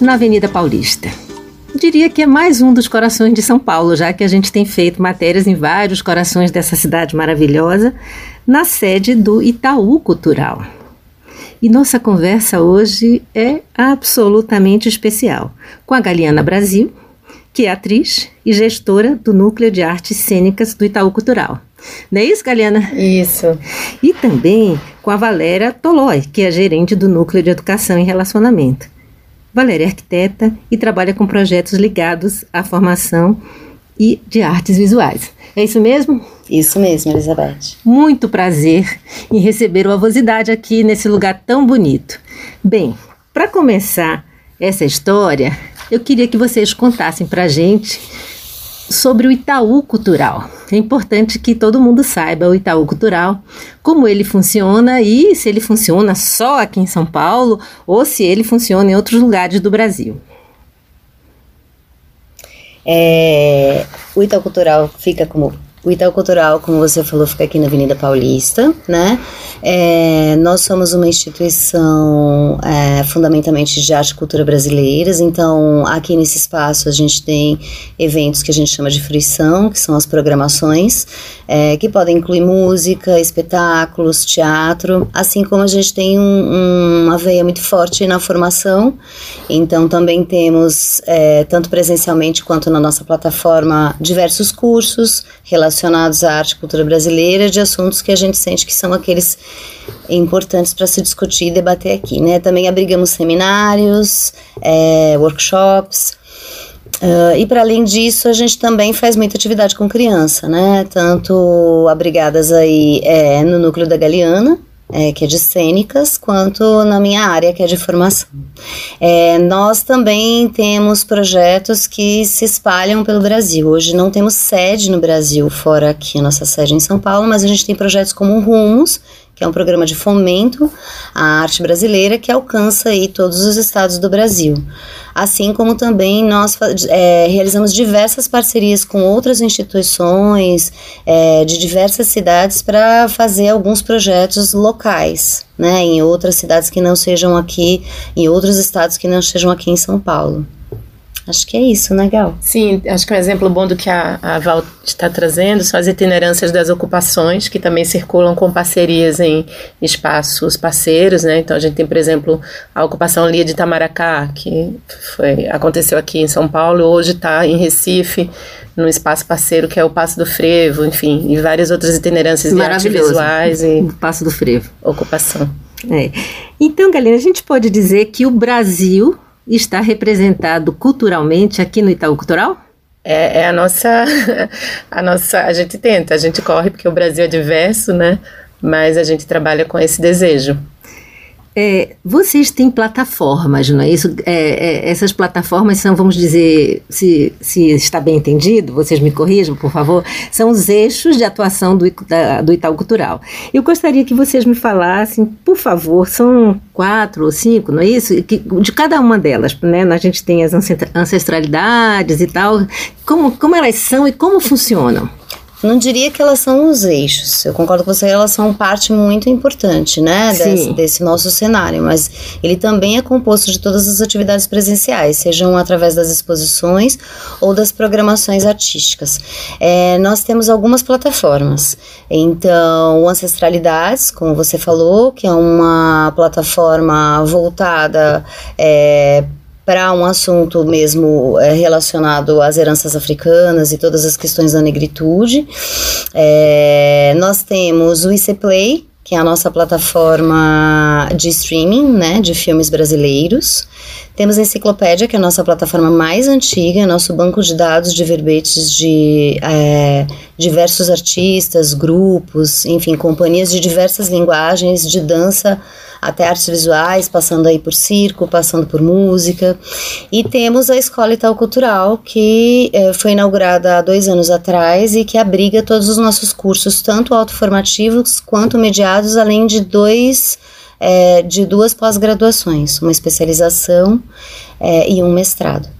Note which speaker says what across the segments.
Speaker 1: Na Avenida Paulista. Diria que é mais um dos corações de São Paulo, já que a gente tem feito matérias em vários corações dessa cidade maravilhosa, na sede do Itaú Cultural. E nossa conversa hoje é absolutamente especial com a Galiana Brasil, que é atriz e gestora do Núcleo de Artes Cênicas do Itaú Cultural. Não é isso, Galiana?
Speaker 2: Isso.
Speaker 1: E também com a Valéria Tolói, que é gerente do Núcleo de Educação e Relacionamento. Valéria é arquiteta e trabalha com projetos ligados à formação e de artes visuais. É isso mesmo?
Speaker 2: Isso mesmo, Elizabeth.
Speaker 1: Muito prazer em receber o Avosidade aqui nesse lugar tão bonito. Bem, para começar essa história, eu queria que vocês contassem para a gente sobre o Itaú Cultural. É importante que todo mundo saiba o Itaú Cultural, como ele funciona e se ele funciona só aqui em São Paulo ou se ele funciona em outros lugares do Brasil.
Speaker 2: É, o Itaú Cultural fica como o Itaú Cultural, como você falou, fica aqui na Avenida Paulista, né? É, nós somos uma instituição é, fundamentalmente de arte e cultura brasileiras, então aqui nesse espaço a gente tem eventos que a gente chama de fruição, que são as programações, é, que podem incluir música, espetáculos, teatro, assim como a gente tem um, um, uma veia muito forte na formação, então também temos, é, tanto presencialmente quanto na nossa plataforma, diversos cursos relacionados relacionados à arte e cultura brasileira, de assuntos que a gente sente que são aqueles importantes para se discutir e debater aqui, né? Também abrigamos seminários, é, workshops. Uh, e para além disso, a gente também faz muita atividade com criança, né? Tanto abrigadas aí é, no núcleo da Galeana, é, que é de cênicas, quanto na minha área, que é de formação. É, nós também temos projetos que se espalham pelo Brasil. Hoje não temos sede no Brasil, fora aqui a nossa sede em São Paulo, mas a gente tem projetos como Rumos, que é um programa de fomento à arte brasileira que alcança aí todos os estados do Brasil. Assim como também nós é, realizamos diversas parcerias com outras instituições é, de diversas cidades para fazer alguns projetos locais, né, em outras cidades que não sejam aqui, em outros estados que não estejam aqui em São Paulo. Acho que é isso, né, Gal?
Speaker 3: Sim, acho que um exemplo bom do que a, a Val está trazendo são as itinerâncias das ocupações, que também circulam com parcerias em espaços parceiros, né? Então a gente tem, por exemplo, a ocupação Lia de Itamaracá, que foi, aconteceu aqui em São Paulo, hoje está em Recife, num espaço parceiro que é o Passo do Frevo, enfim, e várias outras itinerâncias de arte visuais e
Speaker 1: o Passo do Frevo.
Speaker 3: Ocupação.
Speaker 1: É. Então, galera, a gente pode dizer que o Brasil está representado culturalmente aqui no Itaú Cultural?
Speaker 3: É, é, a nossa, a nossa, a gente tenta, a gente corre porque o Brasil é diverso, né? Mas a gente trabalha com esse desejo.
Speaker 1: É, vocês têm plataformas, não é isso? É, é, essas plataformas são, vamos dizer, se, se está bem entendido, vocês me corrijam, por favor, são os eixos de atuação do, da, do Itaú Cultural. Eu gostaria que vocês me falassem, por favor, são quatro ou cinco, não é isso? Que, de cada uma delas, né? A gente tem as ancestralidades e tal, como, como elas são e como funcionam.
Speaker 2: Não diria que elas são os eixos. Eu concordo com você, elas são parte muito importante, né, desse, desse, nosso cenário. Mas ele também é composto de todas as atividades presenciais, sejam através das exposições ou das programações artísticas. É, nós temos algumas plataformas. Então, o Ancestralidades, como você falou, que é uma plataforma voltada é, para um assunto mesmo é, relacionado às heranças africanas e todas as questões da negritude. É, nós temos o IC Play, que é a nossa plataforma de streaming, né, de filmes brasileiros. Temos a Enciclopédia, que é a nossa plataforma mais antiga, é nosso banco de dados de verbetes de é, diversos artistas, grupos, enfim, companhias de diversas linguagens, de dança até artes visuais, passando aí por circo, passando por música. E temos a Escola Itaú Cultural, que é, foi inaugurada há dois anos atrás e que abriga todos os nossos cursos, tanto autoformativos quanto mediados, além de dois é, de duas pós-graduações, uma especialização é, e um mestrado.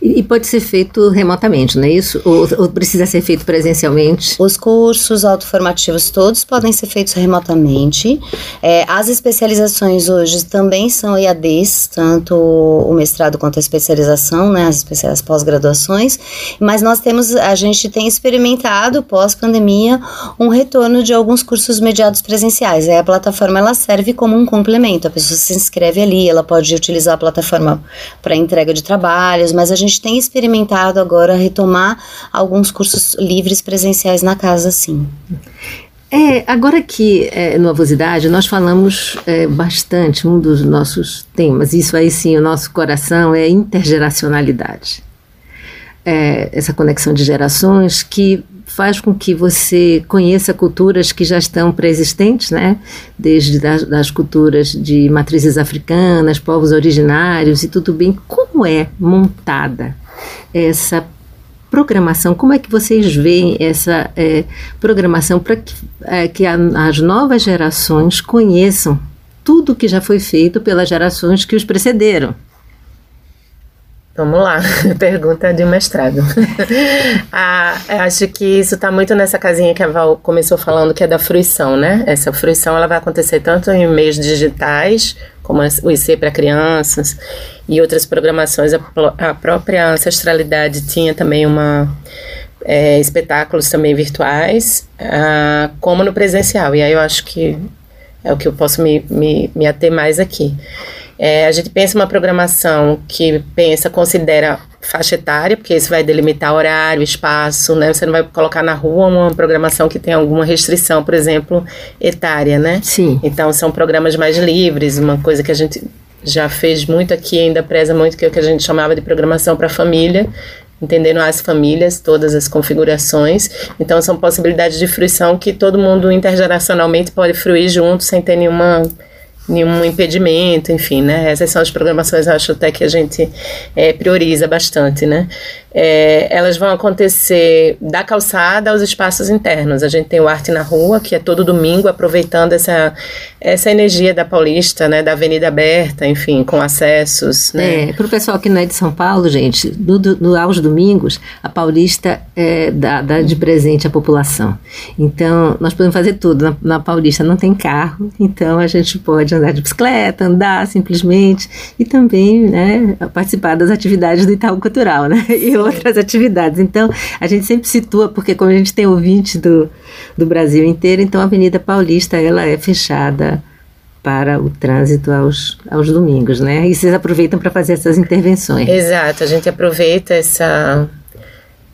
Speaker 1: E, pode ser feito remotamente, não é isso? Ou, ou, precisa ser feito presencialmente?
Speaker 2: Os cursos autoformativos todos podem ser feitos remotamente. É, as especializações hoje também são EADs, tanto o mestrado quanto a especialização, né, as, as pós-graduações. Mas nós temos, a gente tem experimentado pós-pandemia um retorno de alguns cursos mediados presenciais. A plataforma ela serve como um complemento. A pessoa se inscreve ali, ela pode utilizar a plataforma para entrega de trabalhos, mas a gente tem experimentado agora retomar alguns cursos livres presenciais na casa, sim.
Speaker 1: É, agora que é, no Avosidade nós falamos é, bastante, um dos nossos temas, isso aí sim, o nosso coração é intergeracionalidade. É, essa conexão de gerações que faz com que você conheça culturas que já estão pré-existentes, né? Desde das, das, culturas de matrizes africanas, povos originários e tudo bem. Como é montada essa programação? Como é que vocês veem essa é, programação para que, é, que a, as novas gerações conheçam tudo que já foi feito pelas gerações que os precederam?
Speaker 3: Vamos lá, pergunta de mestrado. ah, acho que isso está muito nessa casinha que a Val começou falando, que é da fruição, né? Essa fruição ela vai acontecer tanto em meios digitais, como o IC para crianças e outras programações. A, a, própria ancestralidade tinha também uma é, espetáculos também virtuais, ah, como no presencial. E aí eu acho que é o que eu posso me, me, me ater mais aqui. É, a gente pensa uma programação que pensa, considera faixa etária, porque isso vai delimitar horário, espaço, né? Você não vai colocar na rua uma programação que tem alguma restrição, por exemplo, etária, né?
Speaker 1: Sim.
Speaker 3: Então são programas mais livres, uma coisa que a gente já fez muito aqui, ainda preza muito, que é o que a gente chamava de programação para família, entendendo as famílias, todas as configurações. Então são possibilidades de fruição que todo mundo intergeracionalmente pode fruir junto sem ter nenhuma nenhum impedimento, enfim, né? Essas são as programações, acho até que a gente é, prioriza bastante, né? É, elas vão acontecer da calçada aos espaços internos. A gente tem o Arte na Rua, que é todo domingo, aproveitando essa, essa energia da Paulista, né? Da Avenida Aberta, enfim, com acessos. Né?
Speaker 1: É, para o pessoal que não é de São Paulo, gente, no, no, aos domingos, a Paulista é, dá, de presente à população. Então, nós podemos fazer tudo. Na, na Paulista não tem carro, então a gente pode andar de bicicleta, andar simplesmente e também né, participar das atividades do Itaú Cultural, né? E outras atividades. Então, a gente sempre situa, porque como a gente tem ouvinte do, do Brasil inteiro, então a Avenida Paulista ela é fechada para o trânsito aos, aos domingos, né? E vocês aproveitam para fazer essas intervenções.
Speaker 3: Exato, a gente aproveita essa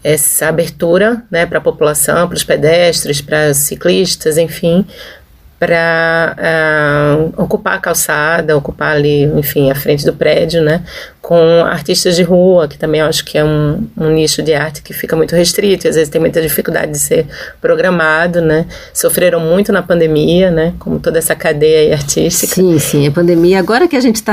Speaker 3: essa abertura, né, para a população, para os pedestres, para ciclistas, enfim, para uh, ocupar a calçada, ocupar ali, enfim, a frente do prédio, né? Com artistas de rua, que também acho que é um, um nicho de arte que fica muito restrito, e às vezes tem muita dificuldade de ser programado, né? Sofreram muito na pandemia, né? Como toda essa cadeia artística.
Speaker 1: Sim, sim, a pandemia, agora que a gente está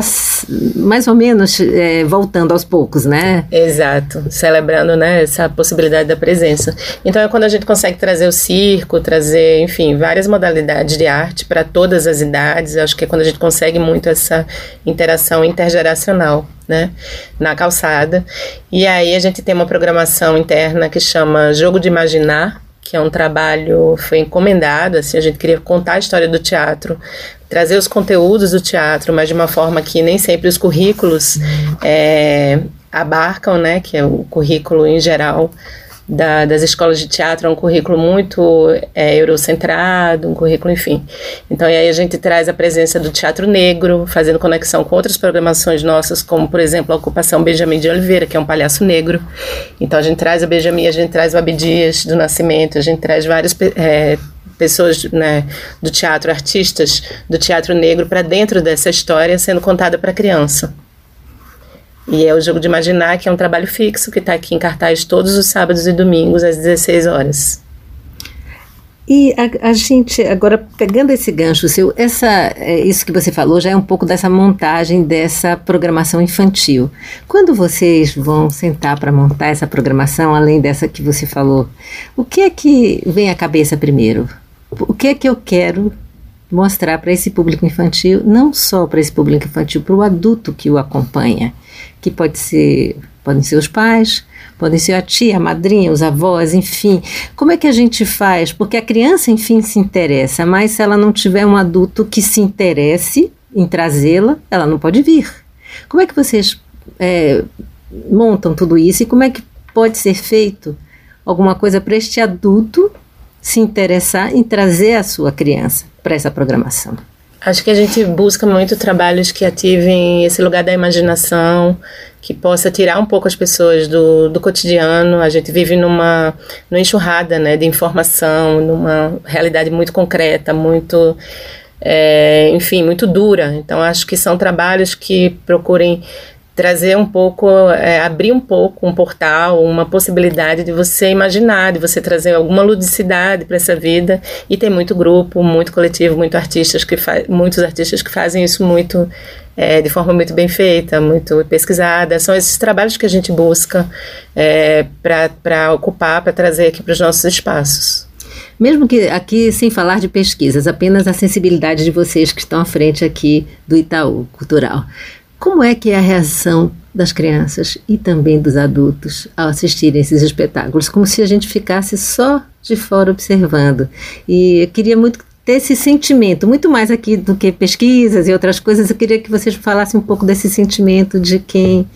Speaker 1: mais ou menos é, voltando aos poucos, né?
Speaker 3: Exato, celebrando, né, essa possibilidade da presença. Então é quando a gente consegue trazer o circo, trazer, enfim, várias modalidades de arte para todas as idades. Acho que é quando a gente consegue muito essa interação intergeracional, né, na calçada. E aí a gente tem uma programação interna que chama Jogo de Imaginar, que é um trabalho foi encomendado, assim, a gente queria contar a história do teatro, trazer os conteúdos do teatro, mas de uma forma que nem sempre os currículos é, abarcam, né, que é o currículo em geral da, das escolas de teatro é um currículo muito é, eurocentrado, um currículo, enfim. Então, aí a gente traz a presença do teatro negro, fazendo conexão com outras programações nossas, como, por exemplo, a ocupação Benjamin de Oliveira, que é um palhaço negro. Então, a gente traz a Benjamin, a gente traz o Abdias do Nascimento, a gente traz várias é, pessoas né, do teatro, artistas do teatro negro para dentro dessa história sendo contada para a criança. E é o Jogo de Imaginar, que é um trabalho fixo que está aqui em cartaz todos os sábados e domingos às 16 horas.
Speaker 1: E a, a, gente, agora pegando esse gancho seu, essa, é, isso que você falou já é um pouco dessa montagem dessa programação infantil. Quando vocês vão sentar para montar essa programação, além dessa que você falou, o que é que vem à cabeça primeiro? O que é que eu quero mostrar para esse público infantil, não só para esse público infantil, para o adulto que o acompanha, que pode ser, podem ser os pais, podem ser a tia, a madrinha, os avós, enfim. Como é que a gente faz? Porque a criança, enfim, se interessa, mas se ela não tiver um adulto que se interesse em trazê-la, ela não pode vir. Como é que vocês é, montam tudo isso e como é que pode ser feito alguma coisa para este adulto se interessar em trazer a sua criança para essa programação?
Speaker 3: Acho que a gente busca muito trabalhos que ativem esse lugar da imaginação, que possa tirar um pouco as pessoas do, do cotidiano. A gente vive numa, numa enxurrada né, de informação, numa realidade muito concreta, muito, é, enfim, muito dura. Então, acho que são trabalhos que procurem trazer um pouco, é, abrir um pouco um portal, uma possibilidade de você imaginar, de você trazer alguma ludicidade para essa vida. E tem muito grupo, muito coletivo, muito artistas que muitos artistas que fazem isso muito é, de forma muito bem feita, muito pesquisada. São esses trabalhos que a gente busca é, para ocupar, para trazer aqui para os nossos espaços.
Speaker 1: Mesmo que aqui, sem falar de pesquisas, apenas a sensibilidade de vocês que estão à frente aqui do Itaú Cultural. Como é que é a reação das crianças e também dos adultos ao assistirem esses espetáculos? Como se a gente ficasse só de fora observando. E eu queria muito ter esse sentimento, muito mais aqui do que pesquisas e outras coisas. Eu queria que vocês falassem um pouco desse sentimento de quem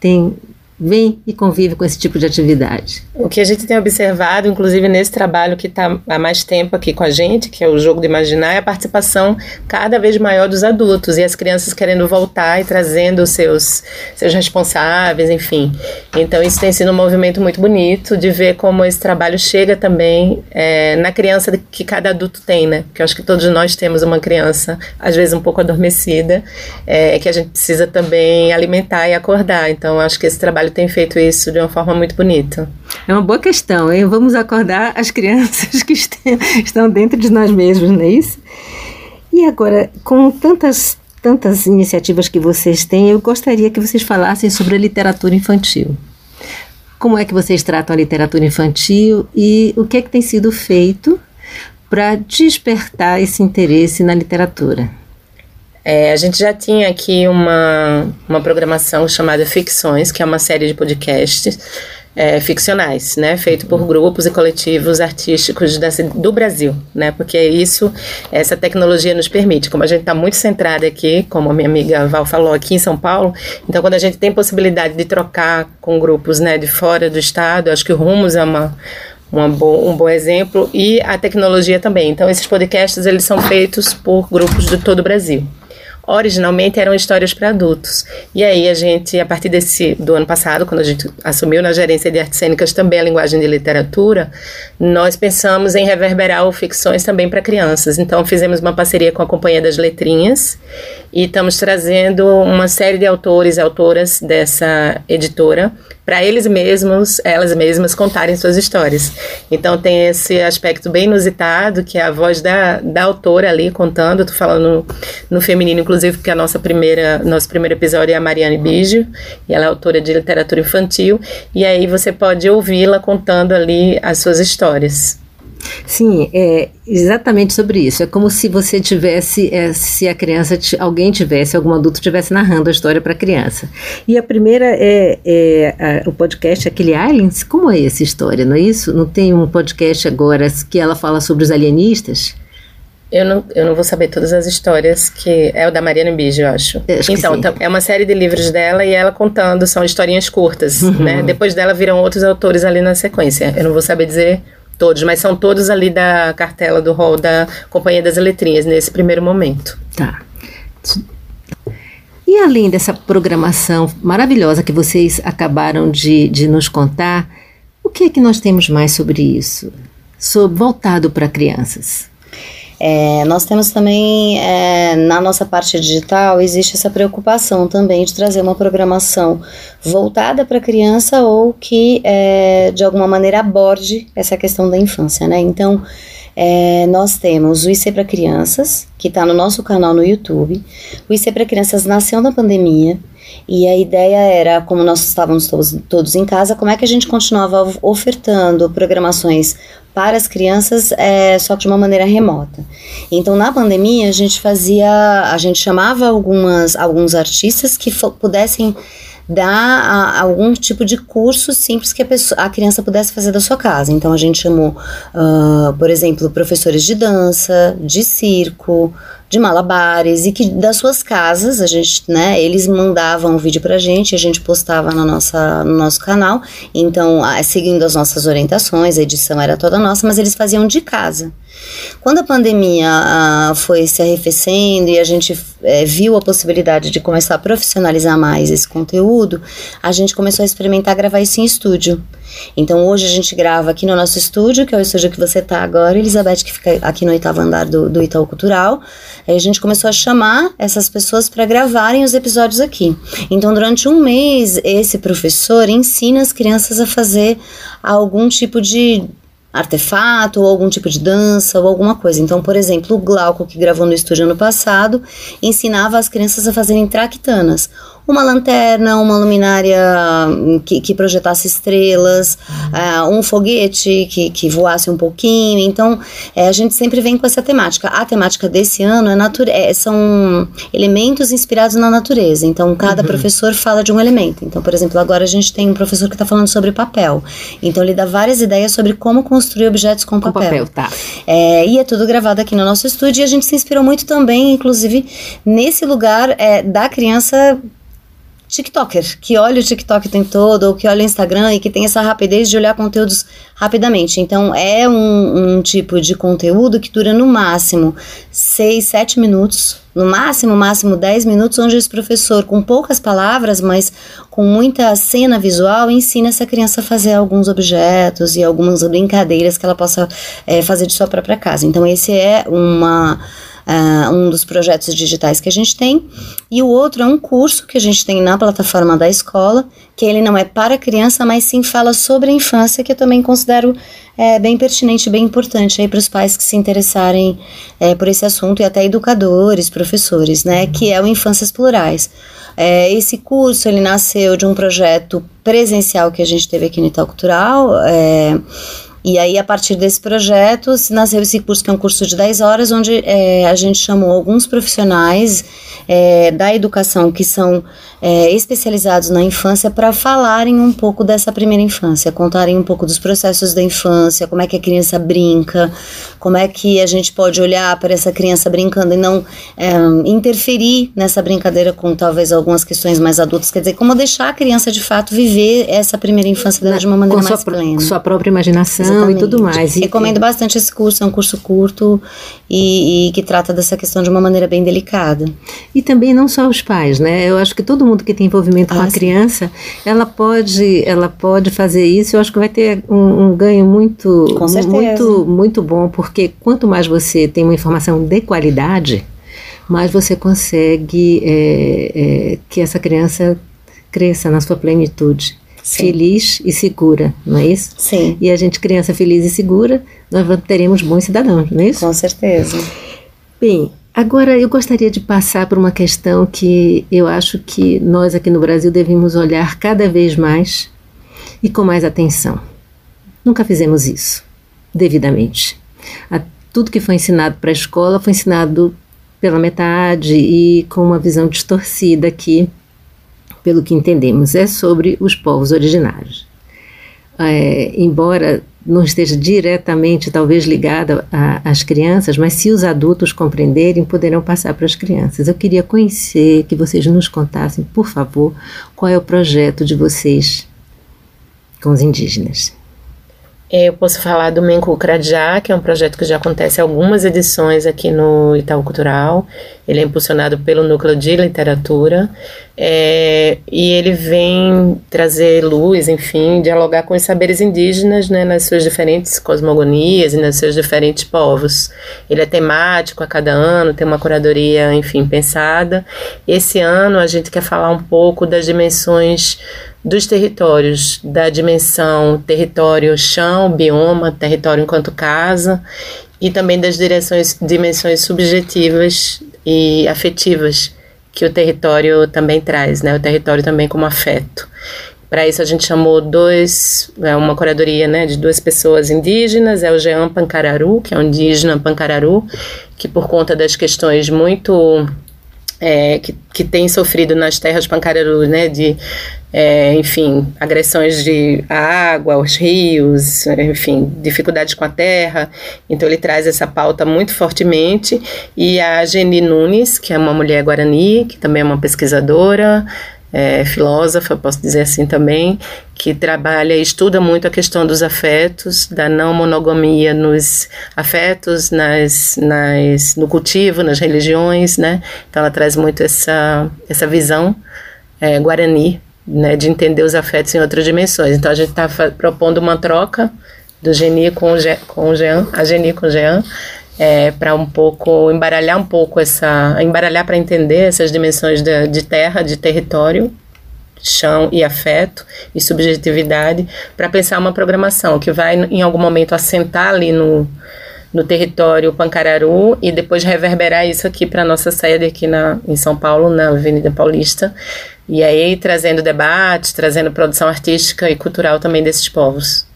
Speaker 1: tem vem e convive com esse tipo de atividade.
Speaker 3: O que a gente tem observado, inclusive nesse trabalho que está há mais tempo aqui com a gente, que é o jogo de imaginar, é a participação cada vez maior dos adultos e as crianças querendo voltar e trazendo os seus, seus responsáveis, enfim. Então isso tem sido um movimento muito bonito de ver como esse trabalho chega também é, na criança que cada adulto tem, né? Porque eu acho que todos nós temos uma criança, às vezes um pouco adormecida, é, que a gente precisa também alimentar e acordar. Então acho que esse trabalho trabalho tem feito isso de uma forma muito bonita.
Speaker 1: É uma boa questão, hein? Vamos acordar as crianças que estão dentro de nós mesmos, não é isso? E agora, com tantas tantas iniciativas que vocês têm, eu gostaria que vocês falassem sobre a literatura infantil. Como é que vocês tratam a literatura infantil e o que é que tem sido feito para despertar esse interesse na literatura?
Speaker 3: É, a gente já tinha aqui uma, uma programação chamada Ficções, que é uma série de podcasts é, ficcionais, né, feito por grupos e coletivos artísticos da, do Brasil, né, porque isso, essa tecnologia nos permite, como a gente está muito centrada aqui, como a minha amiga Val falou, aqui em São Paulo, então quando a gente tem possibilidade de trocar com grupos, né, de fora do estado, acho que o Rumos é uma bo um bom exemplo e a tecnologia também. Então esses podcasts eles são feitos por grupos de todo o Brasil originalmente eram histórias para adultos. E aí a gente, a partir desse do ano passado, quando a gente assumiu na gerência de artes cênicas também a linguagem de literatura, nós pensamos em reverberar o ficções também para crianças. Então fizemos uma parceria com a Companhia das Letrinhas e estamos trazendo uma série de autores e autoras dessa editora para eles mesmos, elas mesmas contarem suas histórias. Então tem esse aspecto bem inusitado, que é a voz da, da autora ali contando, tô falando no, no feminino, inclusive, porque a nossa primeira, nosso primeiro episódio é a Mariane Biggio, e ela é autora de literatura infantil, e aí você pode ouvi-la contando ali as suas histórias.
Speaker 1: Sim, é exatamente sobre isso. É como se você tivesse, é, se a criança, alguém tivesse, algum adulto tivesse narrando a história para a criança. E a primeira é, é a, o podcast Aquele Aliens. Como é essa história, não é isso? Não tem um podcast agora que ela fala sobre os alienistas?
Speaker 3: Eu não, eu não vou saber todas as histórias, que é o da Mariana Bijo, eu acho.
Speaker 1: acho
Speaker 3: então, é uma série de livros dela e ela contando, são historinhas curtas, uhum. né? Depois dela viram outros autores ali na sequência. Eu não vou saber dizer todos, mas são todos ali da cartela do rol da Companhia das Letrinhas, nesse primeiro momento.
Speaker 1: Tá. E além dessa programação maravilhosa que vocês acabaram de, de nos contar, o que é que nós temos mais sobre isso? Sobre, voltado para crianças.
Speaker 2: É, nós temos também, é, na nossa parte digital, existe essa preocupação também de trazer uma programação voltada para a criança ou que, é, de alguma maneira, aborde essa questão da infância, né? Então, é, nós temos o IC para Crianças, que está no nosso canal no YouTube. O IC para Crianças nasceu na pandemia e a ideia era, como nós estávamos todos, todos em casa, como é que a gente continuava ofertando programações para as crianças, é, só que de uma maneira remota. Então, na pandemia, a gente fazia, a gente chamava algumas, alguns artistas que pudessem dar a, algum tipo de curso simples que a, pessoa, a criança pudesse fazer da sua casa. Então a gente chamou, uh, por exemplo, professores de dança, de circo, de malabares e que das suas casas a gente, né, eles mandavam o vídeo pra gente, a gente postava na nossa, no nosso canal. Então, seguindo as nossas orientações, a edição era toda nossa, mas eles faziam de casa. Quando a pandemia ah, foi se arrefecendo e a gente é, viu a possibilidade de começar a profissionalizar mais esse conteúdo, a gente começou a experimentar gravar isso em estúdio. Então hoje a gente grava aqui no nosso estúdio, que é o estúdio que você está agora, Elizabeth, que fica aqui no oitavo andar do, do Itaú Cultural. Aí a gente começou a chamar essas pessoas para gravarem os episódios aqui. Então durante um mês, esse professor ensina as crianças a fazer algum tipo de artefato ou algum tipo de dança ou alguma coisa. Então, por exemplo, o Glauco, que gravou no estúdio ano passado, ensinava as crianças a fazerem traquitanas uma lanterna, uma luminária que, que projetasse estrelas, uh, um foguete que, que voasse um pouquinho. Então, é, a gente sempre vem com essa temática. A temática desse ano é nature é, são elementos inspirados na natureza. Então, cada uhum. professor fala de um elemento. Então, por exemplo, agora a gente tem um professor que está falando sobre papel. Então, ele dá várias ideias sobre como construir objetos com, com papel. papel
Speaker 1: tá.
Speaker 2: É, e é tudo gravado aqui no nosso estúdio. E a gente se inspirou muito também, inclusive, nesse lugar é, da criança TikToker, que olha o TikTok o tempo todo, ou que olha o Instagram e que tem essa rapidez de olhar conteúdos rapidamente. Então, é um, um tipo de conteúdo que dura no máximo 6, 7 minutos, no máximo, máximo 10 minutos, onde esse professor, com poucas palavras, mas com muita cena visual, ensina essa criança a fazer alguns objetos e algumas brincadeiras que ela possa é, fazer de sua própria casa. Então, esse é uma uh, um dos projetos digitais que a gente tem, e o outro é um curso que a gente tem na plataforma da escola, que ele não é para criança, mas sim fala sobre a infância, que eu também considero é, bem pertinente, bem importante aí para os pais que se interessarem é, por esse assunto e até educadores, professores, né, que é o Infâncias Plurais. É, esse curso ele nasceu de um projeto presencial que a gente teve aqui no Itaú Cultural. É, e aí, a partir desse projeto, nasceu esse curso, que é um curso de 10 horas, onde é, a gente chamou alguns profissionais é, da educação que são é, especializados na infância para falarem um pouco dessa primeira infância, contarem um pouco dos processos da infância, como é que a criança brinca, como é que a gente pode olhar para essa criança brincando e não é, interferir nessa brincadeira com talvez algumas questões mais adultas, quer dizer, como deixar a criança de fato viver essa primeira infância dela de uma maneira
Speaker 1: com
Speaker 2: mais
Speaker 1: sua,
Speaker 2: plena.
Speaker 1: Sua própria imaginação Exatamente. e tudo mais.
Speaker 2: E, Recomendo bastante esse curso, é um curso curto e, e que trata dessa questão de uma maneira bem delicada.
Speaker 1: E também não só os pais, né? Eu acho que todo mundo que tem envolvimento ah, com a sim. criança, ela pode, ela pode fazer isso. Eu acho que vai ter um, um ganho muito, muito, muito bom, porque quanto mais você tem uma informação de qualidade, mais você consegue é, é, que essa criança cresça na sua plenitude. Sim. Feliz e segura, não é isso?
Speaker 2: Sim.
Speaker 1: E a gente, criança feliz e segura, nós teremos bons cidadãos, não é isso?
Speaker 2: Com certeza.
Speaker 1: Bem, Agora, eu gostaria de passar por uma questão que eu acho que nós aqui no Brasil devemos olhar cada vez mais e com mais atenção. Nunca fizemos isso devidamente. tudo que foi ensinado para a escola foi ensinado pela metade e com uma visão distorcida aqui, pelo que entendemos, é sobre os povos originários. É, embora não esteja diretamente, talvez, ligada às crianças, mas se os adultos compreenderem, poderão passar para as crianças. Eu queria conhecer, que vocês nos contassem, por favor, qual é o projeto de vocês com os indígenas.
Speaker 3: Eu posso falar do Menku Cradjá, que é um projeto que já acontece algumas edições aqui no Itaú Cultural. Ele é impulsionado pelo Núcleo de Literatura é, e ele vem trazer luz, enfim, dialogar com os saberes indígenas né, nas suas diferentes cosmogonias e nos seus diferentes povos. Ele é temático a cada ano, tem uma curadoria, enfim, pensada. Esse ano a gente quer falar um pouco das dimensões dos territórios, da dimensão território chão, bioma, território enquanto casa, e também das direções, dimensões subjetivas e afetivas que o território também traz, né? O território também como afeto. Para isso a gente chamou dois, é uma curadoria, né, de duas pessoas indígenas, é o Jean Pancararu, que é um indígena Pancararu, que por conta das questões muito é, que, que tem sofrido nas terras Pancararu, né, de é, enfim, agressões de água, aos rios, enfim, dificuldades com a terra. Então ele traz essa pauta muito fortemente. E a Geni Nunes, que é uma mulher guarani, que também é uma pesquisadora, é, filósofa, posso dizer assim também, que trabalha e estuda muito a questão dos afetos, da não monogamia nos afetos, nas, nas, no cultivo, nas religiões, né? Então ela traz muito essa, essa visão é, guarani né, de entender os afetos em outras dimensões. Então a gente está propondo uma troca do Geni com o, com o Jean, a Geni com o Jean, é, para um pouco embaralhar um pouco essa, embaralhar para entender essas dimensões de, de terra, de território, chão e afeto e subjetividade, para pensar uma programação que vai em algum momento assentar ali no no território Pancararu e depois reverberar isso aqui para nossa sede aqui na, em São Paulo, na Avenida Paulista, e aí trazendo debates, trazendo produção artística e cultural também desses povos.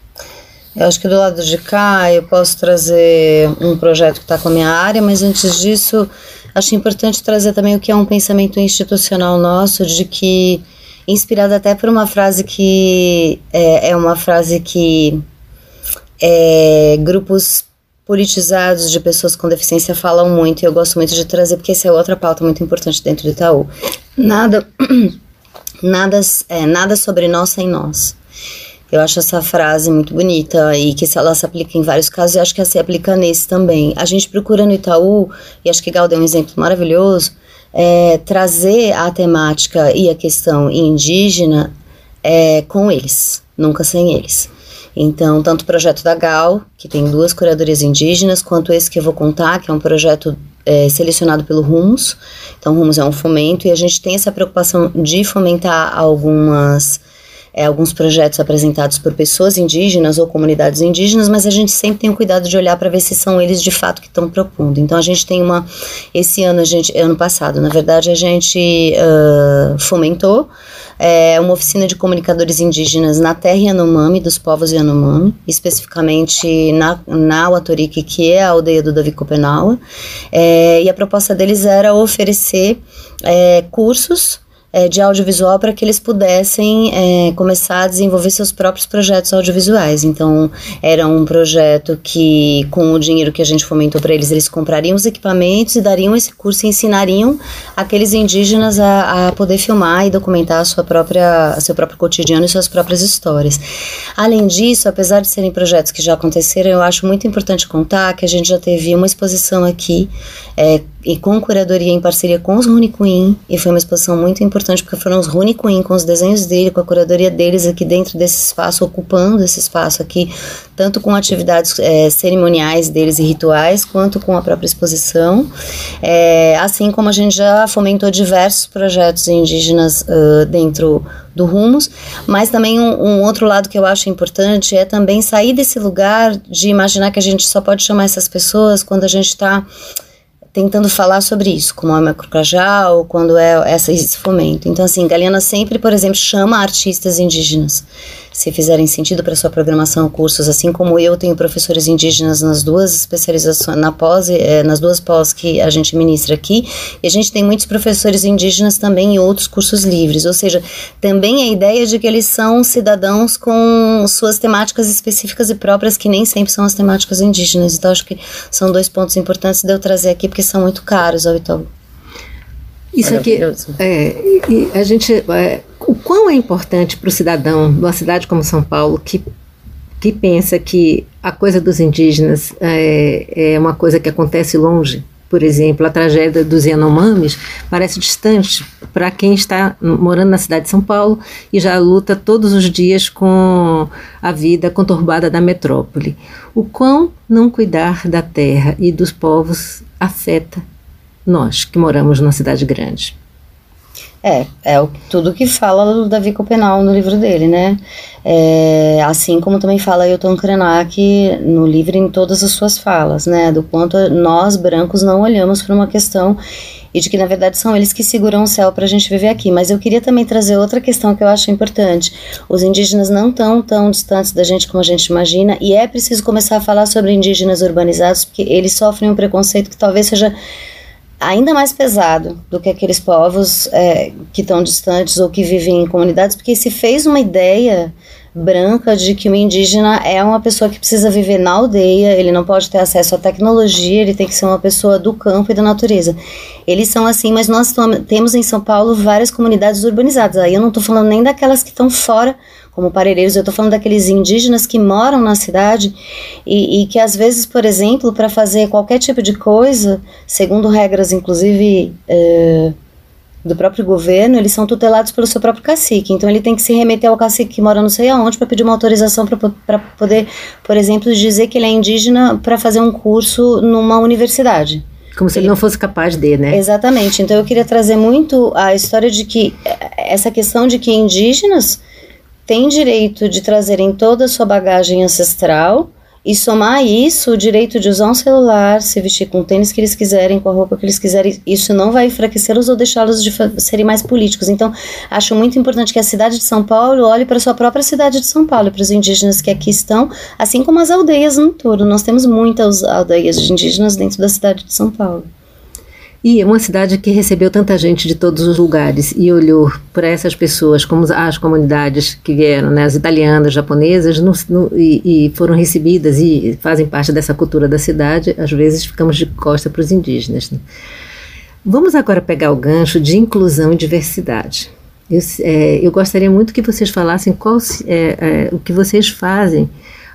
Speaker 2: Eu acho que do lado de cá eu posso trazer um projeto que está com a minha área, mas antes disso acho importante trazer também o que é um pensamento institucional nosso, de que, inspirado até por uma frase que é, é uma frase que é, grupos politizados de pessoas com deficiência falam muito e eu gosto muito de trazer porque essa é outra pauta muito importante dentro do Itaú. Nada nada, é, nada sobre nós sem nós. Eu acho essa frase muito bonita e que ela se aplica em vários casos e acho que ela se aplica nesse também. A gente procura no Itaú, e acho que Gal deu um exemplo maravilhoso, é, trazer a temática e a questão indígena é, com eles, nunca sem eles. Então, tanto o projeto da Gal, que tem duas curadorias indígenas, quanto esse que eu vou contar, que é um projeto é, selecionado pelo Rumos. Então, Rumos é um fomento e a gente tem essa preocupação de fomentar algumas é, alguns projetos apresentados por pessoas indígenas ou comunidades indígenas, mas a gente sempre tem o cuidado de olhar para ver se são eles de fato que estão propondo. Então a gente tem uma, esse ano a gente, ano passado, na verdade a gente uh, fomentou é, uma oficina de comunicadores indígenas na terra Yanomami, dos povos Yanomami, especificamente na, na Uatorique, que é a aldeia do Davi Copenaua, é, e a proposta deles era oferecer é, cursos é, de audiovisual para que eles pudessem é, começar a desenvolver seus próprios projetos audiovisuais. Então, era um projeto que, com o dinheiro que a gente fomentou para eles, eles comprariam os equipamentos e dariam esse curso e ensinariam aqueles indígenas a, a poder filmar e documentar a sua própria, seu próprio cotidiano e suas próprias histórias. Além disso, apesar de serem projetos que já aconteceram, eu acho muito importante contar que a gente já teve uma exposição aqui é, e com curadoria em parceria com os Rune Queen, e foi uma exposição muito importante porque foram os Rune Queen com os desenhos dele, com a curadoria deles aqui dentro desse espaço, ocupando esse espaço aqui, tanto com atividades é, cerimoniais deles e rituais, quanto com a própria exposição, é, assim como a gente já fomentou diversos projetos indígenas uh, dentro do Rumos, mas também um, um outro lado que eu acho importante é também sair desse lugar de imaginar que a gente só pode chamar essas pessoas quando a gente está tentando falar sobre isso, como é o Macrocajal, quando é essa, esse fomento. Então, assim, Galeana sempre, por exemplo, chama artistas indígenas se fizerem sentido para sua programação, cursos, assim como eu tenho professores indígenas nas duas especializações, na pós, eh, nas duas pós que a gente ministra aqui, e a gente tem muitos professores indígenas também em outros cursos livres, ou seja, também a ideia de que eles são cidadãos com suas temáticas específicas e próprias, que nem sempre são as temáticas indígenas. Então, acho que são dois pontos importantes de eu trazer aqui, porque são muito caros ao Itaú.
Speaker 1: Isso aqui, é, a gente, é, o quão é importante para o cidadão de uma cidade como São Paulo que, que pensa que a coisa dos indígenas é, é uma coisa que acontece longe, por exemplo, a tragédia dos Yanomamis parece distante para quem está morando na cidade de São Paulo e já luta todos os dias com a vida conturbada da metrópole. O quão não cuidar da terra e dos povos afeta nós que moramos numa cidade grande.
Speaker 2: É, é o, tudo que fala do Davi Copenal no livro dele, né? É, assim como também fala Ailton Krenak no livro em todas as suas falas, né? Do quanto nós, brancos, não olhamos para uma questão e de que na verdade são eles que seguram o céu para a gente viver aqui. Mas eu queria também trazer outra questão que eu acho importante. Os indígenas não estão tão distantes da gente como a gente imagina e é preciso começar a falar sobre indígenas urbanizados porque eles sofrem um preconceito que talvez seja ainda mais pesado do que aqueles povos é, que estão distantes ou que vivem em comunidades, porque se fez uma ideia branca de que o indígena é uma pessoa que precisa viver na aldeia, ele não pode ter acesso à tecnologia, ele tem que ser uma pessoa do campo e da natureza. Eles são assim, mas nós temos em São Paulo várias comunidades urbanizadas. Aí eu não estou falando nem daquelas que estão fora como pareireiros, eu estou falando daqueles indígenas que moram na cidade e, e que às vezes, por exemplo, para fazer qualquer tipo de coisa, segundo regras inclusive é, do próprio governo, eles são tutelados pelo seu próprio cacique. Então ele tem que se remeter ao cacique que mora não sei aonde para pedir uma autorização para poder, por exemplo, dizer que ele é indígena para fazer um curso numa universidade.
Speaker 1: Como se ele não fosse capaz de, né?
Speaker 2: Exatamente. Então eu queria trazer muito a história de que essa questão de que indígenas têm direito de trazerem toda a sua bagagem ancestral e somar a isso o direito de usar um celular, se vestir com o tênis que eles quiserem, com a roupa que eles quiserem. Isso não vai enfraquecê-los ou deixá-los de serem mais políticos. Então, acho muito importante que a cidade de São Paulo olhe para a sua própria cidade de São Paulo, para os indígenas que aqui estão, assim como as aldeias no todo. Nós temos muitas aldeias de indígenas dentro da cidade de São Paulo.
Speaker 1: E uma cidade que recebeu tanta gente de todos os lugares e olhou para essas pessoas, como as comunidades que vieram, né, as italianas, japonesas, no, no, e, e, foram recebidas e fazem parte dessa cultura da cidade, às vezes ficamos de costa para os indígenas. Né? Vamos agora pegar o gancho de inclusão e diversidade. Eu, é, eu gostaria muito que vocês falassem qual é, é, o que vocês fazem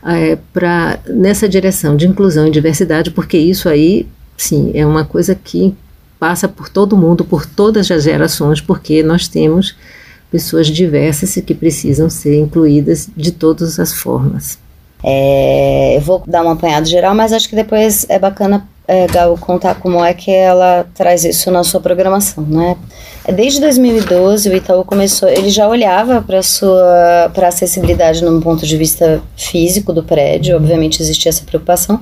Speaker 1: é, para nessa direção de inclusão e diversidade, porque isso aí, sim, é uma coisa que passa por todo mundo, por todas as gerações, porque nós temos pessoas diversas e que precisam ser incluídas de todas as formas.
Speaker 2: É, eu vou dar um apanhado geral, mas acho que depois é bacana é, contar como é que ela traz isso na sua programação, né? Desde 2012 o Itaú começou, ele já olhava para sua para acessibilidade num ponto de vista físico do prédio, obviamente existia essa preocupação,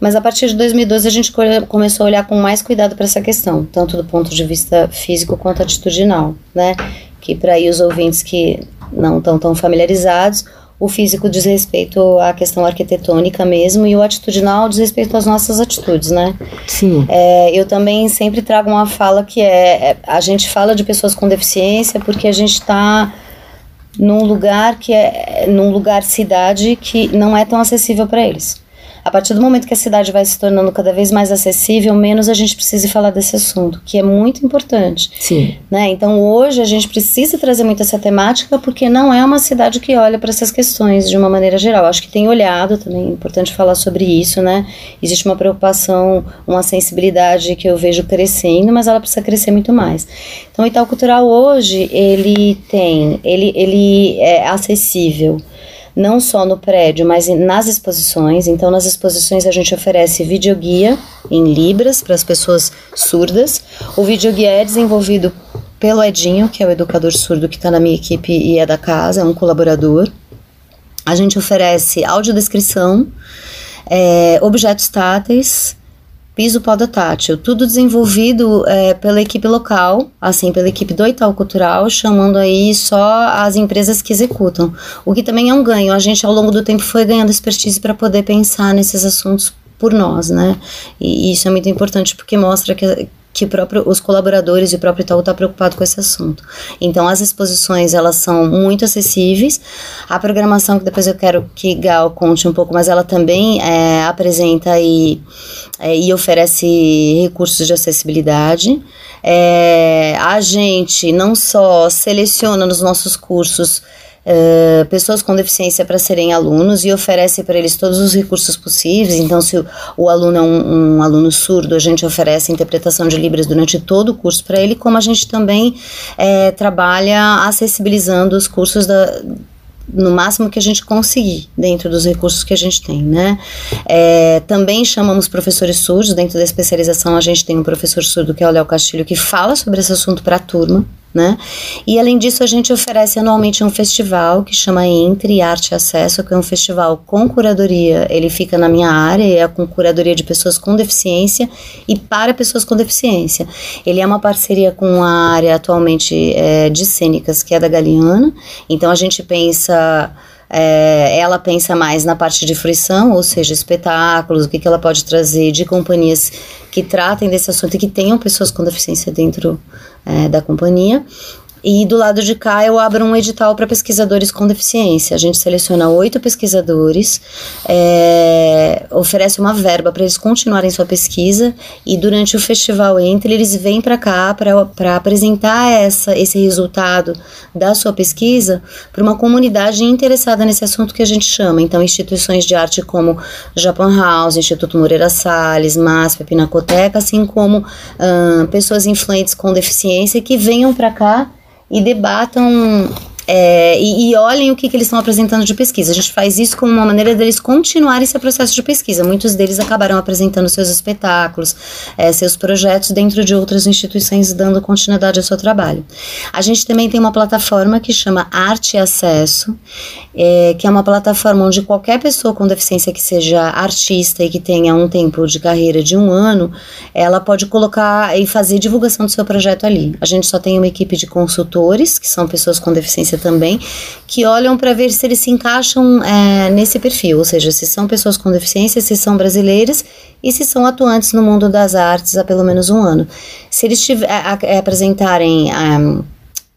Speaker 2: mas a partir de 2012 a gente começou a olhar com mais cuidado para essa questão, tanto do ponto de vista físico quanto atitudinal, né? Que para aí os ouvintes que não estão tão familiarizados, o físico diz respeito à questão arquitetônica mesmo e o atitudinal diz respeito às nossas atitudes, né?
Speaker 1: Sim.
Speaker 2: É, eu também sempre trago uma fala que é, é a gente fala de pessoas com deficiência porque a gente está num lugar que é num lugar cidade que não é tão acessível para eles a partir do momento que a cidade vai se tornando cada vez mais acessível, menos a gente precisa falar desse assunto, que é muito importante.
Speaker 1: Sim.
Speaker 2: Né? Então hoje a gente precisa trazer muito essa temática porque não é uma cidade que olha para essas questões de uma maneira geral. Acho que tem olhado também, é importante falar sobre isso, né? Existe uma preocupação, uma sensibilidade que eu vejo crescendo, mas ela precisa crescer muito mais. Então o Itaú Cultural hoje, ele tem, ele, ele é acessível não só no prédio, mas nas exposições. Então, nas exposições a gente oferece videoguia em Libras para as pessoas surdas. O videoguia é desenvolvido pelo Edinho, que é o educador surdo que está na minha equipe e é da casa, é um colaborador. A gente oferece audiodescrição, é, objetos táteis, piso podotátil, tudo desenvolvido é, pela equipe local, assim, pela equipe do Itaú Cultural, chamando aí só as empresas que executam, o que também é um ganho. A gente ao longo do tempo foi ganhando expertise para poder pensar nesses assuntos por nós, né? E isso é muito importante porque mostra que que próprio, os colaboradores e o próprio Itaú está preocupado com esse assunto. Então, as exposições, elas são muito acessíveis. A programação, que depois eu quero que Gal conte um pouco, mas ela também é, apresenta e, é, e oferece recursos de acessibilidade. É, a gente não só seleciona nos nossos cursos uh, pessoas com deficiência para serem alunos e oferece para eles todos os recursos possíveis. Então, se o, o aluno é um, um, aluno surdo, a gente oferece interpretação de Libras durante todo o curso para ele, como a gente também é, trabalha acessibilizando os cursos da, no máximo que a gente conseguir dentro dos recursos que a gente tem, né? É, também chamamos professores surdos dentro da especialização. A gente tem um professor surdo que é o Léo Castilho que fala sobre esse assunto para a turma né? E além disso, a gente oferece anualmente um festival que chama Entre Arte e Acesso, que é um festival com curadoria. Ele fica na minha área, é com curadoria de pessoas com deficiência e para pessoas com deficiência. Ele é uma parceria com a área atualmente é, de cênicas, que é da Galeana. Então a gente pensa é, ela pensa mais na parte de fruição, ou seja, espetáculos, o que, que ela pode trazer de companhias que tratem desse assunto e que tenham pessoas com deficiência dentro é, da companhia. E do lado de cá eu abro um edital para pesquisadores com deficiência. A gente seleciona oito pesquisadores, é, oferece uma verba para eles continuarem sua pesquisa e durante o festival Entre eles vêm para cá para apresentar essa, esse resultado da sua pesquisa para uma comunidade interessada nesse assunto que a gente chama. Então, instituições de arte como Japan House, Instituto Moreira Salles, MASP, Pinacoteca, assim como pessoas influentes com deficiência que venham para cá e debatam é, e, e, olhem o que, que eles estão apresentando de pesquisa. A gente faz isso como uma maneira deles continuarem esse processo de pesquisa. Muitos deles acabaram apresentando seus espetáculos, é, seus projetos dentro de outras instituições, dando continuidade ao seu trabalho. A gente também tem uma plataforma que chama Arte e Acesso, é, que é uma plataforma onde qualquer pessoa com deficiência que seja artista e que tenha um tempo de carreira de um ano, ela pode colocar e fazer divulgação do seu projeto ali. A gente só tem uma equipe de consultores, que são pessoas com deficiência também, que olham para ver se eles se encaixam é, nesse perfil, ou seja, se são pessoas com deficiência, se são brasileiras e se são atuantes no mundo das artes há pelo menos um ano. Se eles tiver, a, a, apresentarem. Um,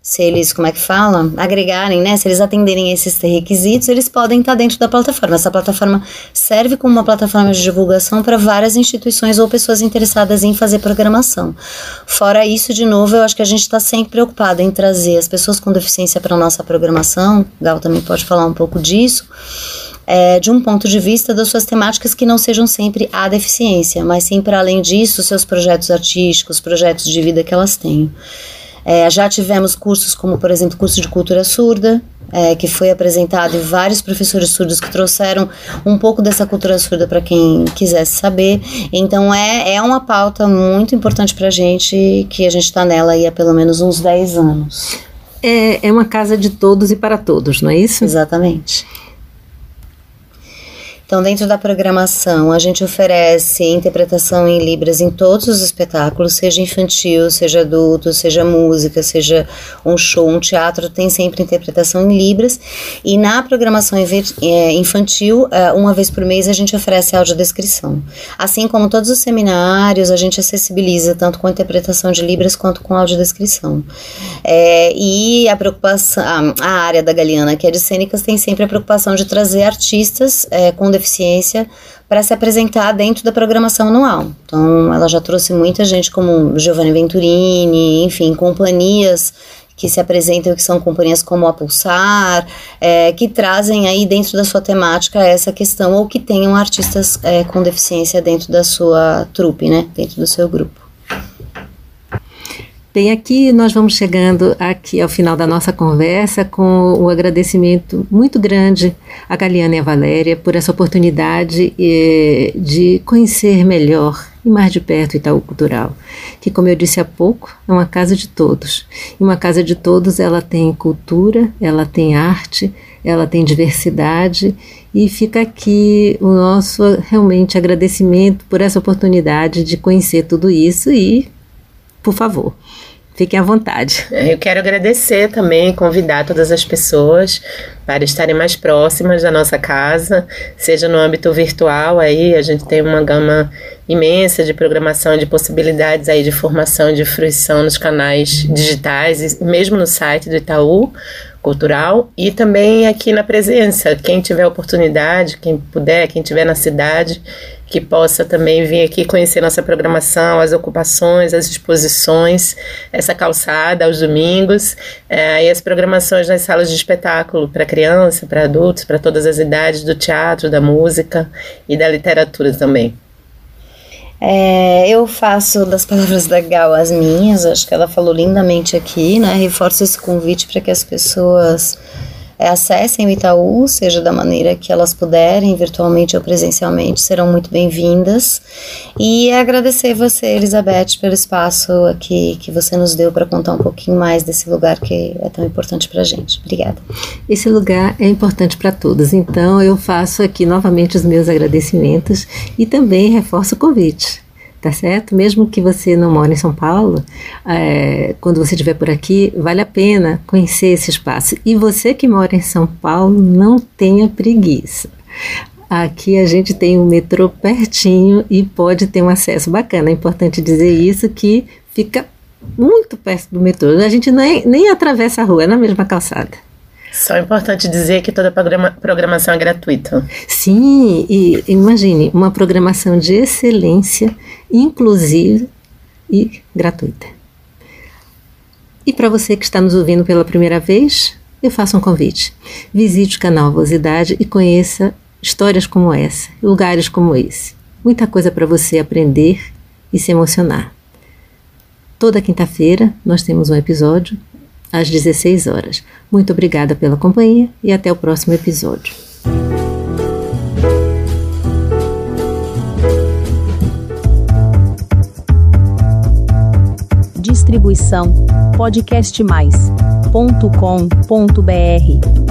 Speaker 2: se eles, como é que fala, agregarem, né, se eles atenderem esses requisitos, eles podem estar dentro da plataforma. Essa plataforma serve como uma plataforma de divulgação para várias instituições ou pessoas interessadas em fazer programação. Fora isso, de novo, eu acho que a gente está sempre preocupado em trazer as pessoas com deficiência para a nossa programação. Gal também pode falar um pouco disso. É, de um ponto de vista das suas temáticas que não sejam sempre a deficiência, mas sim para além disso, seus projetos artísticos, projetos de vida que elas têm. É, já tivemos cursos como, por exemplo, curso de cultura surda, é, que foi apresentado e vários professores surdos que trouxeram um pouco dessa cultura surda para quem quisesse saber. Então é, é uma pauta muito importante para a gente, que a gente está nela aí há pelo menos uns 10 anos.
Speaker 1: É, é uma casa de todos e para todos, não é isso?
Speaker 2: Exatamente. Então, dentro da programação, a gente oferece interpretação em Libras em todos os espetáculos, seja infantil, seja adulto, seja música, seja um show, um teatro, tem sempre interpretação em Libras. E na programação é, infantil, é, uma vez por mês, a gente oferece audiodescrição. Assim como todos os seminários, a gente acessibiliza tanto com interpretação de Libras quanto com audiodescrição. É, e a preocupação, a área da Galeana, que é de cênicas, tem sempre a preocupação de trazer artistas é, com deficiência para se apresentar dentro da programação anual. Então, ela já trouxe muita gente como Giovanni Venturini, enfim, companhias que se apresentam, que são companhias como a Pulsar, é, que trazem aí dentro da sua temática essa questão, ou que tenham artistas é, com deficiência dentro da sua trupe, né, dentro do seu grupo.
Speaker 1: Bem, aqui nós vamos chegando aqui ao final da nossa conversa com o agradecimento muito grande à Galiana e à Valéria por essa oportunidade eh, de conhecer melhor e mais de perto o Itaú Cultural, que como eu disse há pouco, é uma casa de todos. E uma casa de todos, ela tem cultura, ela tem arte, ela tem diversidade e fica aqui o nosso realmente agradecimento por essa oportunidade de conhecer tudo isso e, por favor, Fiquem à vontade.
Speaker 3: É, eu quero agradecer também, convidar todas as pessoas para estarem mais próximas da nossa casa, seja no âmbito virtual, aí a gente tem uma gama imensa de programação, de possibilidades aí de formação de fruição nos canais digitais, mesmo no site do Itaú Cultural, e também aqui na presença. Quem tiver oportunidade, quem puder, quem tiver na cidade, que possa também vir aqui conhecer nossa programação, as ocupações, as exposições, essa calçada aos domingos, é, e as programações nas salas de espetáculo para criança, para adultos, para todas as idades, do teatro, da música e da literatura também.
Speaker 2: É, eu faço das palavras da Gal as minhas, acho que ela falou lindamente aqui, né? Reforço esse convite para que as pessoas acessem o Itaú, seja da maneira que elas puderem, virtualmente ou presencialmente, serão muito bem-vindas. E agradecer você, Elizabeth, pelo espaço aqui que você nos deu para contar um pouquinho mais desse lugar que é tão importante para a gente. Obrigada.
Speaker 1: Esse lugar é importante para todos, então eu faço aqui novamente os meus agradecimentos e também reforço o convite tá certo? Mesmo que você não mora em São Paulo, é, quando você estiver por aqui, vale a pena conhecer esse espaço. E você que mora em São Paulo, não tenha preguiça. Aqui a gente tem um metrô pertinho e pode ter um acesso bacana. É importante dizer isso que fica muito perto do metrô. A gente nem, nem atravessa a rua, é na mesma calçada.
Speaker 3: Só é importante dizer que toda programa, programação é gratuita.
Speaker 1: Sim, e imagine, uma programação de excelência, inclusive e gratuita. E para você que está nos ouvindo pela primeira vez, eu faço um convite. Visite o canal Vosidade e conheça histórias como essa, lugares como esse. Muita coisa para você aprender e se emocionar. Toda quinta-feira nós temos um episódio às 16 horas. Muito obrigada pela companhia e até o próximo episódio.
Speaker 4: Distribuição podcastmais.com.br